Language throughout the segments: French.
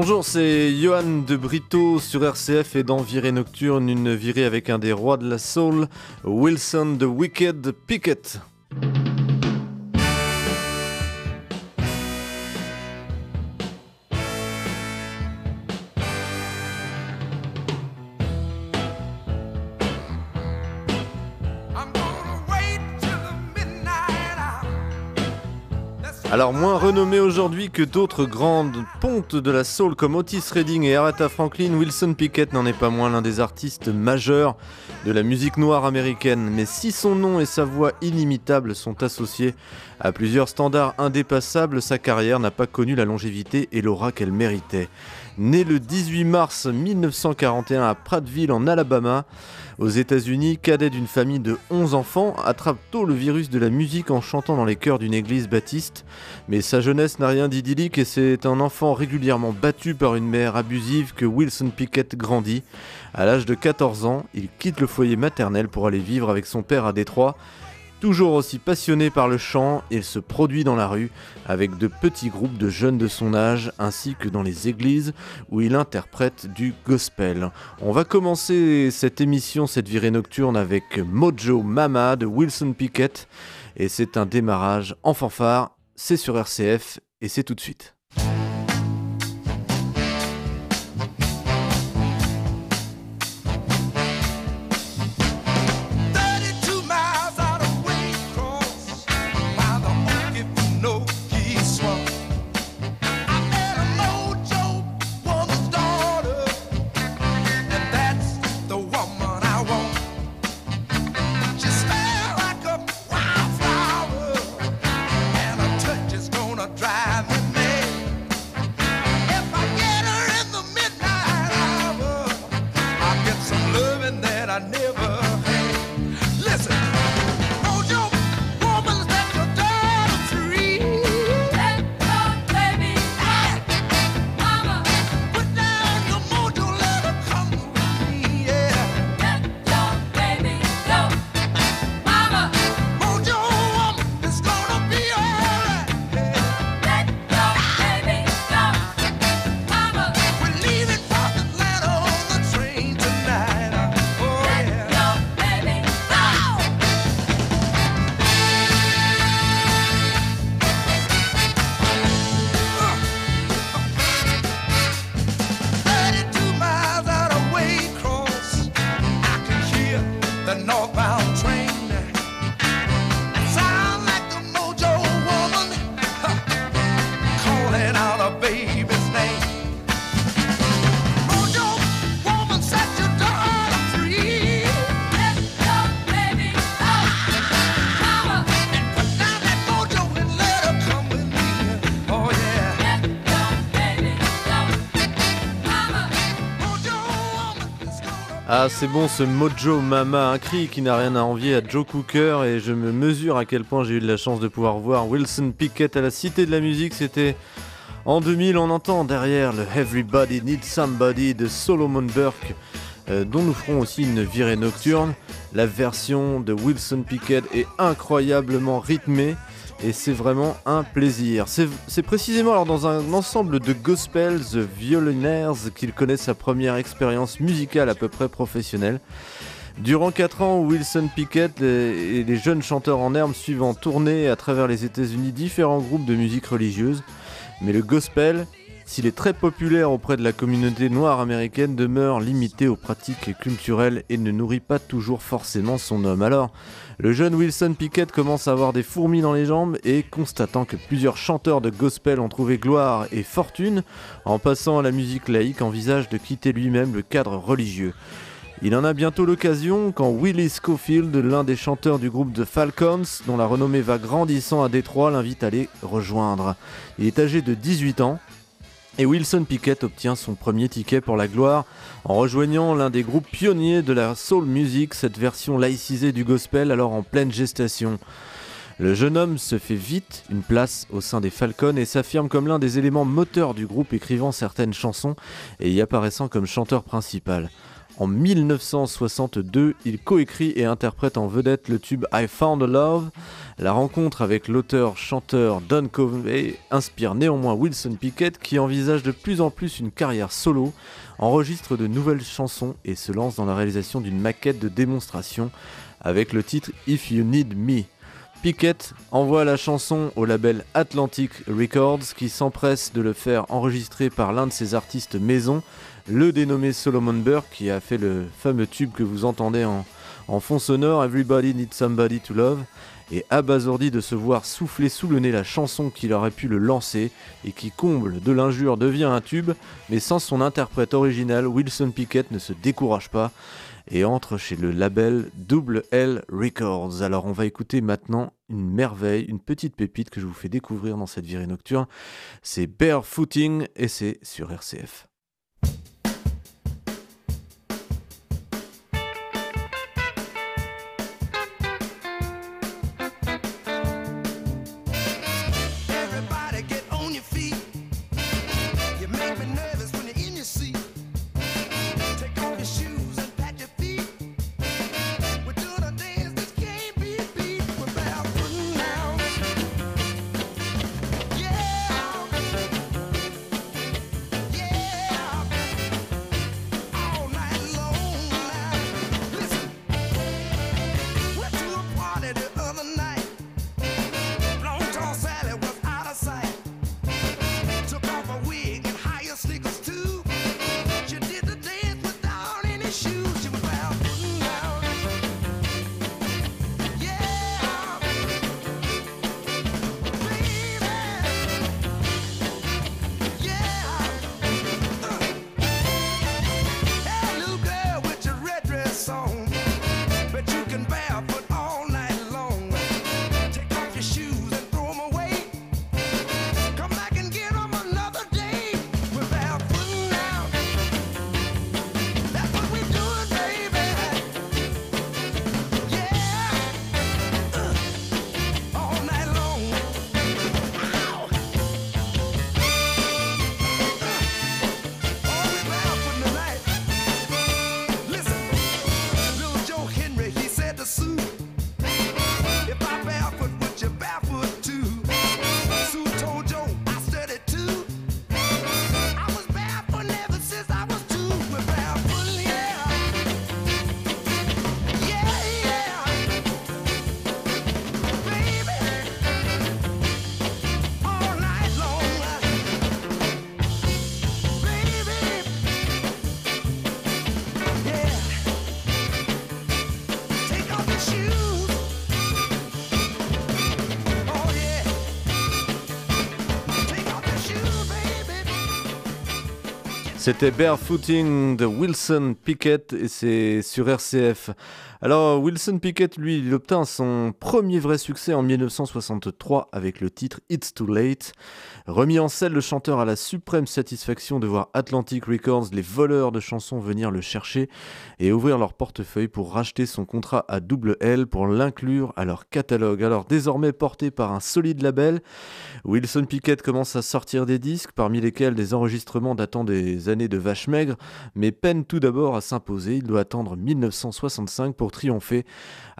Bonjour, c'est Johan de Brito sur RCF et dans Virée Nocturne, une virée avec un des rois de la soul, Wilson the Wicked Pickett. Alors moins renommé aujourd'hui que d'autres grandes pontes de la soul comme Otis Redding et Aretha Franklin, Wilson Pickett n'en est pas moins l'un des artistes majeurs de la musique noire américaine. Mais si son nom et sa voix inimitable sont associés à plusieurs standards indépassables, sa carrière n'a pas connu la longévité et l'aura qu'elle méritait. Né le 18 mars 1941 à Prattville en Alabama, aux États-Unis, cadet d'une famille de 11 enfants, attrape tôt le virus de la musique en chantant dans les chœurs d'une église baptiste. Mais sa jeunesse n'a rien d'idyllique et c'est un enfant régulièrement battu par une mère abusive que Wilson Pickett grandit. À l'âge de 14 ans, il quitte le foyer maternel pour aller vivre avec son père à Détroit. Toujours aussi passionné par le chant, il se produit dans la rue avec de petits groupes de jeunes de son âge ainsi que dans les églises où il interprète du gospel. On va commencer cette émission, cette virée nocturne avec Mojo Mama de Wilson Pickett et c'est un démarrage en fanfare, c'est sur RCF et c'est tout de suite. C'est bon ce Mojo Mama, un cri qui n'a rien à envier à Joe Cooker et je me mesure à quel point j'ai eu de la chance de pouvoir voir Wilson Pickett à la Cité de la Musique. C'était en 2000, on entend derrière le Everybody Needs Somebody de Solomon Burke, euh, dont nous ferons aussi une virée nocturne. La version de Wilson Pickett est incroyablement rythmée et c'est vraiment un plaisir. C'est précisément alors dans un ensemble de gospels violinaires qu'il connaît sa première expérience musicale à peu près professionnelle. Durant 4 ans, Wilson Pickett et les jeunes chanteurs en herbe suivent en tournée à travers les États-Unis différents groupes de musique religieuse. Mais le gospel, s'il est très populaire auprès de la communauté noire américaine, demeure limité aux pratiques culturelles et ne nourrit pas toujours forcément son homme. Alors, le jeune Wilson Pickett commence à avoir des fourmis dans les jambes et constatant que plusieurs chanteurs de gospel ont trouvé gloire et fortune, en passant à la musique laïque, envisage de quitter lui-même le cadre religieux. Il en a bientôt l'occasion quand Willie Schofield, l'un des chanteurs du groupe The Falcons, dont la renommée va grandissant à Détroit, l'invite à les rejoindre. Il est âgé de 18 ans et Wilson Pickett obtient son premier ticket pour la gloire en rejoignant l'un des groupes pionniers de la soul music, cette version laïcisée du gospel alors en pleine gestation. Le jeune homme se fait vite une place au sein des Falcons et s'affirme comme l'un des éléments moteurs du groupe écrivant certaines chansons et y apparaissant comme chanteur principal. En 1962, il coécrit et interprète en vedette le tube I Found a Love. La rencontre avec l'auteur-chanteur Don Covey inspire néanmoins Wilson Pickett qui envisage de plus en plus une carrière solo, enregistre de nouvelles chansons et se lance dans la réalisation d'une maquette de démonstration avec le titre If You Need Me. Pickett envoie la chanson au label Atlantic Records qui s'empresse de le faire enregistrer par l'un de ses artistes maison, le dénommé Solomon Burke qui a fait le fameux tube que vous entendez en, en fond sonore Everybody Needs Somebody to Love et abasourdi de se voir souffler sous le nez la chanson qu'il aurait pu le lancer et qui comble de l'injure devient un tube, mais sans son interprète original, Wilson Pickett ne se décourage pas et entre chez le label Double L Records. Alors on va écouter maintenant une merveille, une petite pépite que je vous fais découvrir dans cette virée nocturne. C'est Barefooting et c'est sur RCF. C'était Barefooting de Wilson Pickett et c'est sur RCF. Alors Wilson Pickett, lui, il obtint son premier vrai succès en 1963 avec le titre It's Too Late. Remis en scène, le chanteur a la suprême satisfaction de voir Atlantic Records, les voleurs de chansons, venir le chercher et ouvrir leur portefeuille pour racheter son contrat à double L pour l'inclure à leur catalogue. Alors désormais porté par un solide label, Wilson Pickett commence à sortir des disques, parmi lesquels des enregistrements datant des années de vache maigre, mais peine tout d'abord à s'imposer. Il doit attendre 1965 pour triompher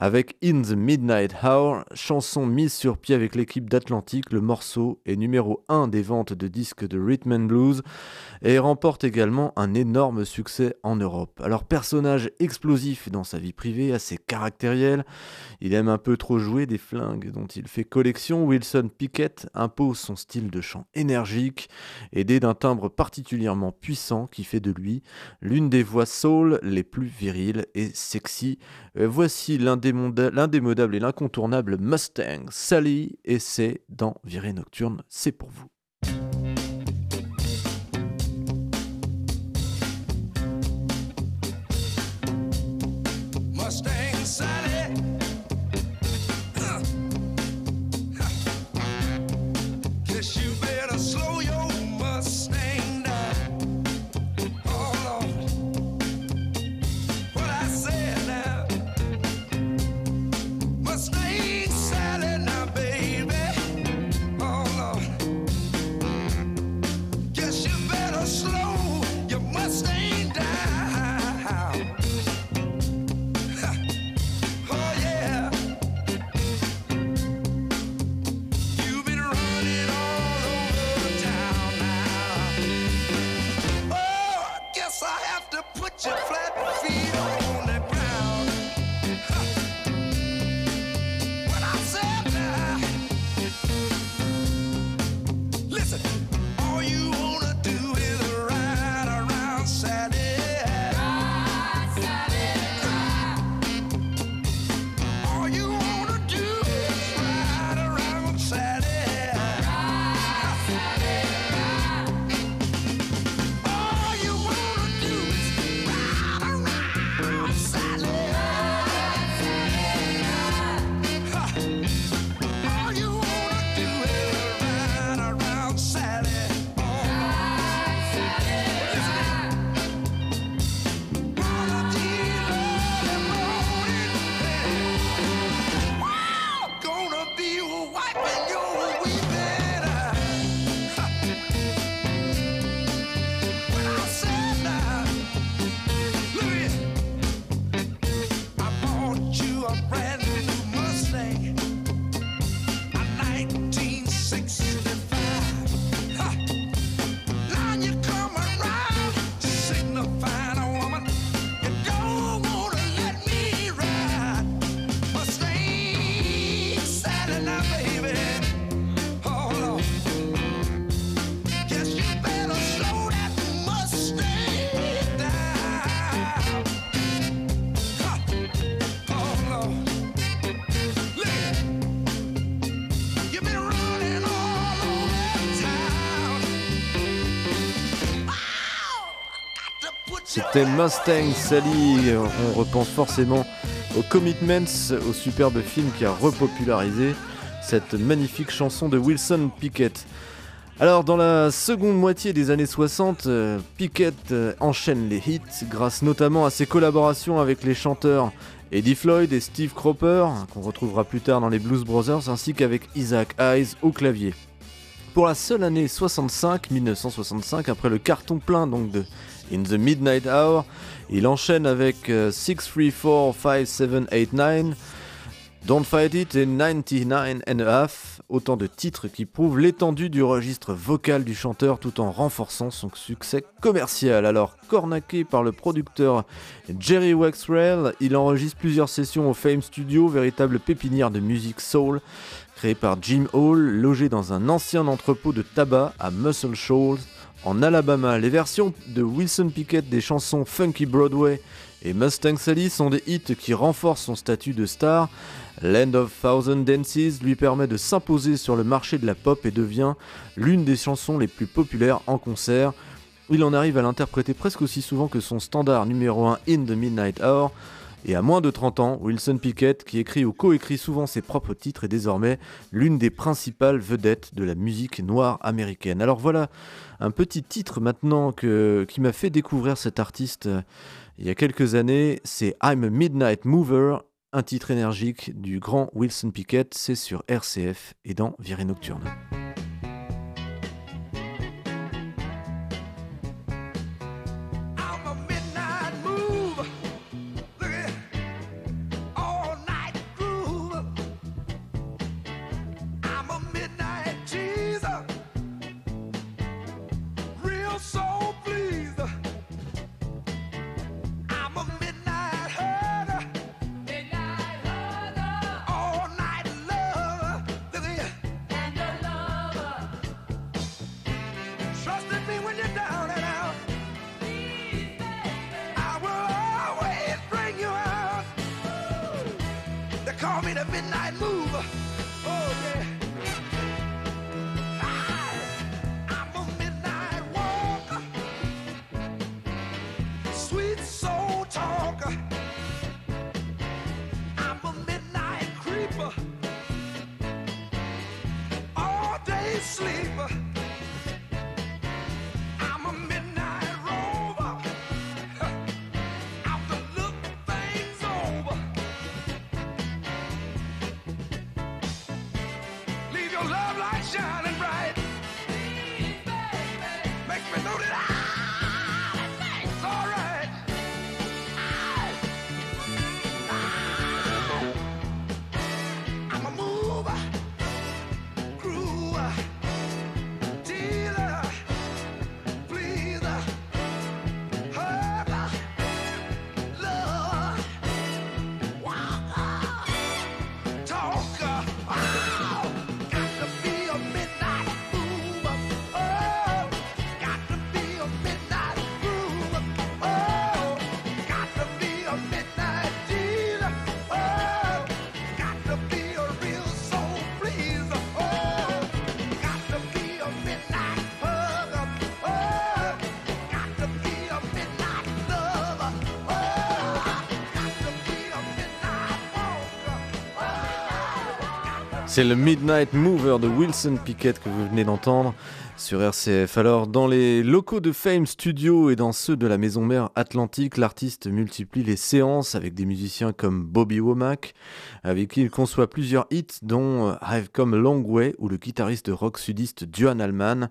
avec In the Midnight Hour, chanson mise sur pied avec l'équipe d'Atlantic. Le morceau est numéro 1 des ventes de disques de rhythm and blues et remporte également un énorme succès en Europe. Alors personnage explosif dans sa vie privée, assez caractériel, il aime un peu trop jouer des flingues dont il fait collection. Wilson Pickett impose son style de chant énergique, aidé d'un timbre particulièrement puissant qui fait de lui l'une des voix soul les plus viriles et sexy. Euh, voici l'indémodable et l'incontournable Mustang Sally et c'est dans Virée Nocturne, c'est pour vous. C'était Mustang Sally. On repense forcément aux Commitments, au superbe film qui a repopularisé cette magnifique chanson de Wilson Pickett. Alors dans la seconde moitié des années 60, euh, Pickett euh, enchaîne les hits grâce notamment à ses collaborations avec les chanteurs Eddie Floyd et Steve Cropper, qu'on retrouvera plus tard dans les Blues Brothers, ainsi qu'avec Isaac Hayes au clavier. Pour la seule année 65, 1965, après le carton plein donc de In the Midnight Hour, il enchaîne avec 6, 3, 4, 5, 7, 8, 9, Don't Fight It et 99 and a Half, autant de titres qui prouvent l'étendue du registre vocal du chanteur tout en renforçant son succès commercial. Alors, cornaqué par le producteur Jerry Wexrell, il enregistre plusieurs sessions au Fame Studio, véritable pépinière de musique soul, créée par Jim Hall, logé dans un ancien entrepôt de tabac à Muscle Shoals, en Alabama. Les versions de Wilson Pickett des chansons Funky Broadway et Mustang Sally sont des hits qui renforcent son statut de star. Land of Thousand Dances lui permet de s'imposer sur le marché de la pop et devient l'une des chansons les plus populaires en concert. Il en arrive à l'interpréter presque aussi souvent que son standard numéro 1 In the Midnight Hour. Et à moins de 30 ans, Wilson Pickett, qui écrit ou coécrit souvent ses propres titres, est désormais l'une des principales vedettes de la musique noire américaine. Alors voilà un petit titre maintenant qui m'a fait découvrir cet artiste euh, il y a quelques années, c'est I'm a Midnight Mover un titre énergique du grand Wilson Pickett, c'est sur RCF et dans Virée Nocturne. been a midnight moon. C'est le Midnight Mover de Wilson Pickett que vous venez d'entendre sur RCF. Alors, dans les locaux de Fame Studio et dans ceux de la maison mère Atlantique, l'artiste multiplie les séances avec des musiciens comme Bobby Womack, avec qui il conçoit plusieurs hits, dont I've Come Long Way ou le guitariste rock sudiste Duane Allman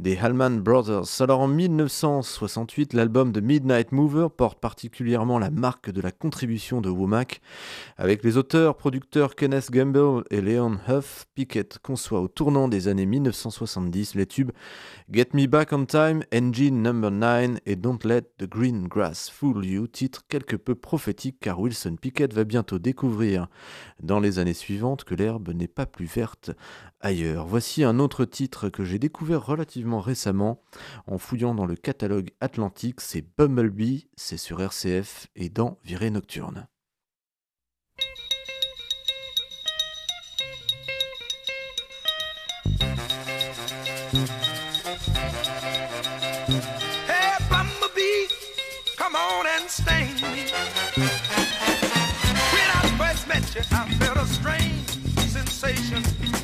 des Hallman Brothers. Alors en 1968, l'album de Midnight Mover porte particulièrement la marque de la contribution de Womack. Avec les auteurs, producteurs Kenneth Gamble et Leon Huff, Pickett conçoit au tournant des années 1970 les Get Me Back on Time, Engine Number 9 et Don't Let the Green Grass Fool You, titre quelque peu prophétique car Wilson Pickett va bientôt découvrir dans les années suivantes que l'herbe n'est pas plus verte ailleurs. Voici un autre titre que j'ai découvert relativement récemment en fouillant dans le catalogue Atlantique, c'est Bumblebee, c'est sur RCF et dans Virée Nocturne. and stain. When I first met you, I felt a strange sensation.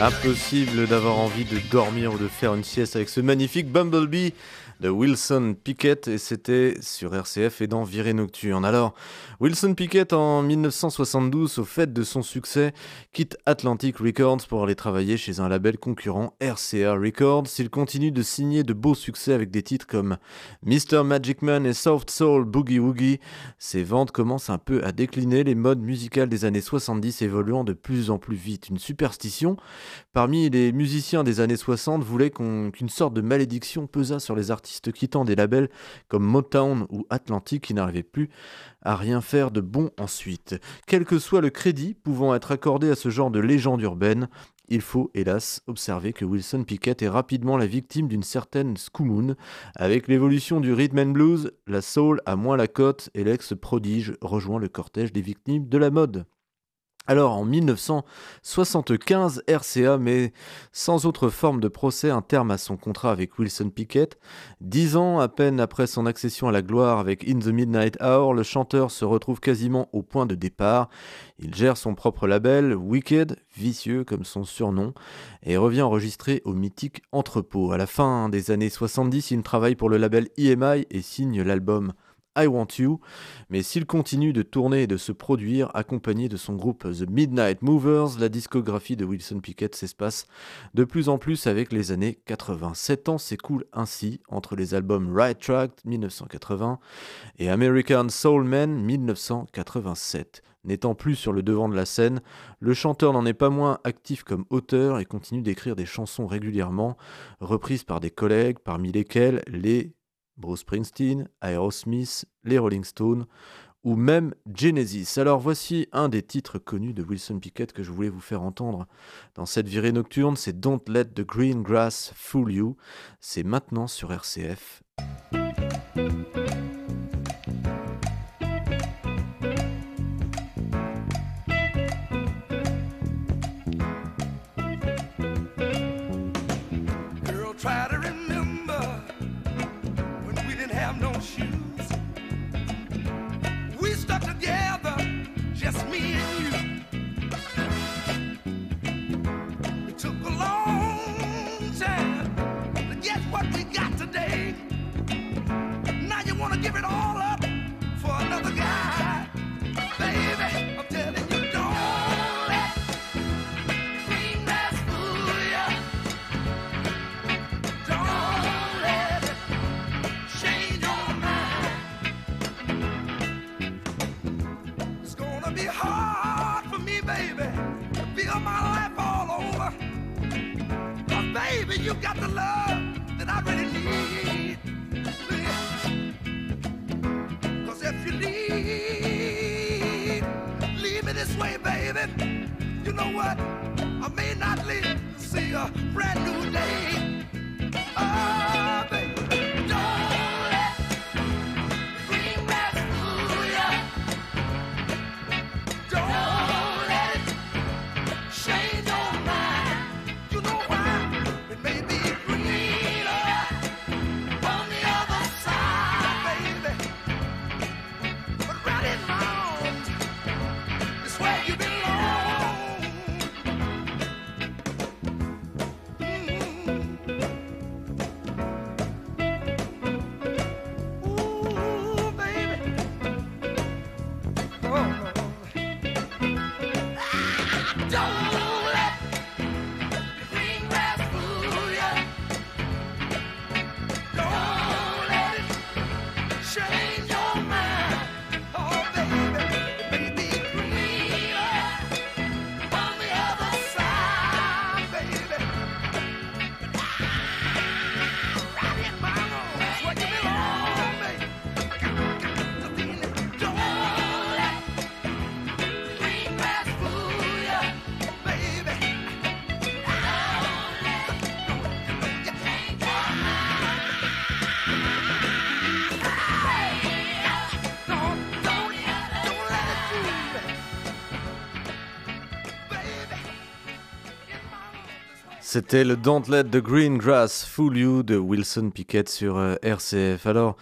Impossible d'avoir envie de dormir ou de faire une sieste avec ce magnifique Bumblebee de Wilson Pickett et c'était sur RCF et dans Virée Nocturne. Alors, Wilson Pickett en 1972, au fait de son succès, quitte Atlantic Records pour aller travailler chez un label concurrent RCA Records. Il continue de signer de beaux succès avec des titres comme Mr. Magic Man et Soft Soul Boogie Woogie. Ses ventes commencent un peu à décliner, les modes musicales des années 70 évoluant de plus en plus vite. Une superstition parmi les musiciens des années 60 voulait qu'une sorte de malédiction pesât sur les artistes quittant des labels comme Motown ou Atlantic qui n'arrivaient plus à rien faire de bon ensuite. Quel que soit le crédit pouvant être accordé à ce genre de légende urbaine, il faut hélas observer que Wilson Pickett est rapidement la victime d'une certaine scoumoun. Avec l'évolution du rhythm and blues, la soul a moins la cote et l'ex-prodige rejoint le cortège des victimes de la mode. Alors en 1975, RCA met sans autre forme de procès un terme à son contrat avec Wilson Pickett. Dix ans à peine après son accession à la gloire avec In the Midnight Hour, le chanteur se retrouve quasiment au point de départ. Il gère son propre label, Wicked, vicieux comme son surnom, et revient enregistrer au mythique Entrepôt. À la fin des années 70, il travaille pour le label EMI et signe l'album I Want You, mais s'il continue de tourner et de se produire accompagné de son groupe The Midnight Movers, la discographie de Wilson Pickett s'espace de plus en plus avec les années 80. Sept ans s'écoulent ainsi entre les albums Right Track 1980 et American Soul Man 1987. N'étant plus sur le devant de la scène, le chanteur n'en est pas moins actif comme auteur et continue d'écrire des chansons régulièrement, reprises par des collègues, parmi lesquels les Bruce Springsteen, Aerosmith, les Rolling Stones ou même Genesis. Alors voici un des titres connus de Wilson Pickett que je voulais vous faire entendre dans cette virée nocturne, c'est Don't Let the Green Grass Fool You. C'est maintenant sur RCF. C'était le Don't Let the Green Grass Fool You de Wilson Pickett sur euh, RCF. Alors,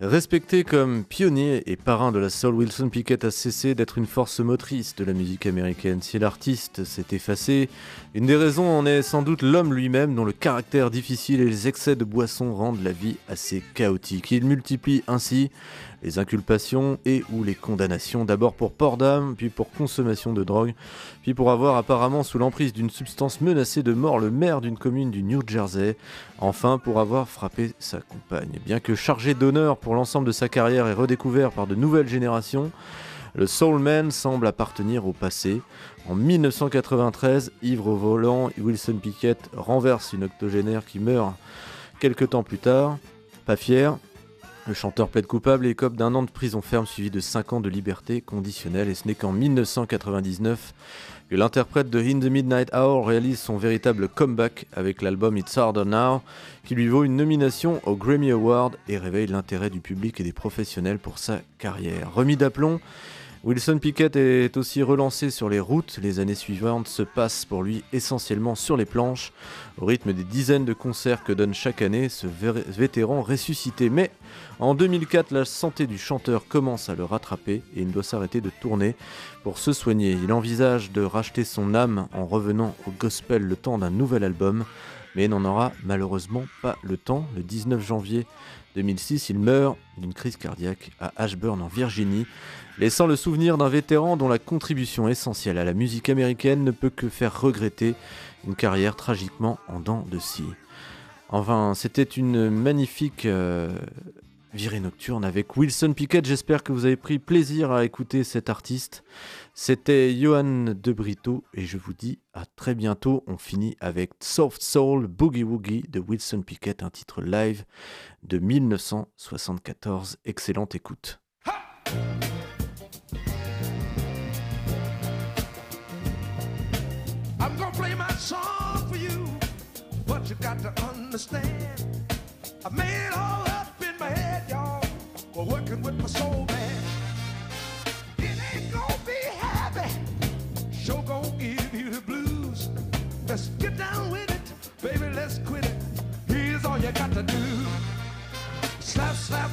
Respecté comme pionnier et parrain de la soul, Wilson Pickett a cessé d'être une force motrice de la musique américaine. Si l'artiste s'est effacé, une des raisons en est sans doute l'homme lui-même dont le caractère difficile et les excès de boisson rendent la vie assez chaotique. Il multiplie ainsi les inculpations et ou les condamnations, d'abord pour port d'âme, puis pour consommation de drogue, puis pour avoir apparemment sous l'emprise d'une substance menacée de mort le maire d'une commune du New Jersey, enfin pour avoir frappé sa compagne. Bien que chargé d'honneur pour l'ensemble de sa carrière et redécouvert par de nouvelles générations, le Soulman semble appartenir au passé. En 1993, ivre au volant, Wilson Pickett renverse une octogénaire qui meurt quelques temps plus tard. Pas fier, le chanteur plaide coupable et écope d'un an de prison ferme suivi de 5 ans de liberté conditionnelle et ce n'est qu'en 1999 l'interprète de In the Midnight Hour réalise son véritable comeback avec l'album It's Harder Now qui lui vaut une nomination au Grammy Award et réveille l'intérêt du public et des professionnels pour sa carrière. Remis d'aplomb, Wilson Pickett est aussi relancé sur les routes. Les années suivantes se passent pour lui essentiellement sur les planches, au rythme des dizaines de concerts que donne chaque année ce vétéran ressuscité. Mais en 2004, la santé du chanteur commence à le rattraper et il doit s'arrêter de tourner pour se soigner. Il envisage de racheter son âme en revenant au gospel le temps d'un nouvel album, mais n'en aura malheureusement pas le temps. Le 19 janvier 2006, il meurt d'une crise cardiaque à Ashburn en Virginie laissant le souvenir d'un vétéran dont la contribution essentielle à la musique américaine ne peut que faire regretter une carrière tragiquement en dents de scie. Enfin, c'était une magnifique euh, virée nocturne avec Wilson Pickett. J'espère que vous avez pris plaisir à écouter cet artiste. C'était Johan De Brito et je vous dis à très bientôt. On finit avec Soft Soul Boogie Woogie de Wilson Pickett, un titre live de 1974. Excellente écoute. Understand. I made it all up in my head, y'all, We're working with my soul man. It ain't gonna be happy, sure gonna give you the blues. Let's get down with it, baby, let's quit it. Here's all you got to do. Slap, slap,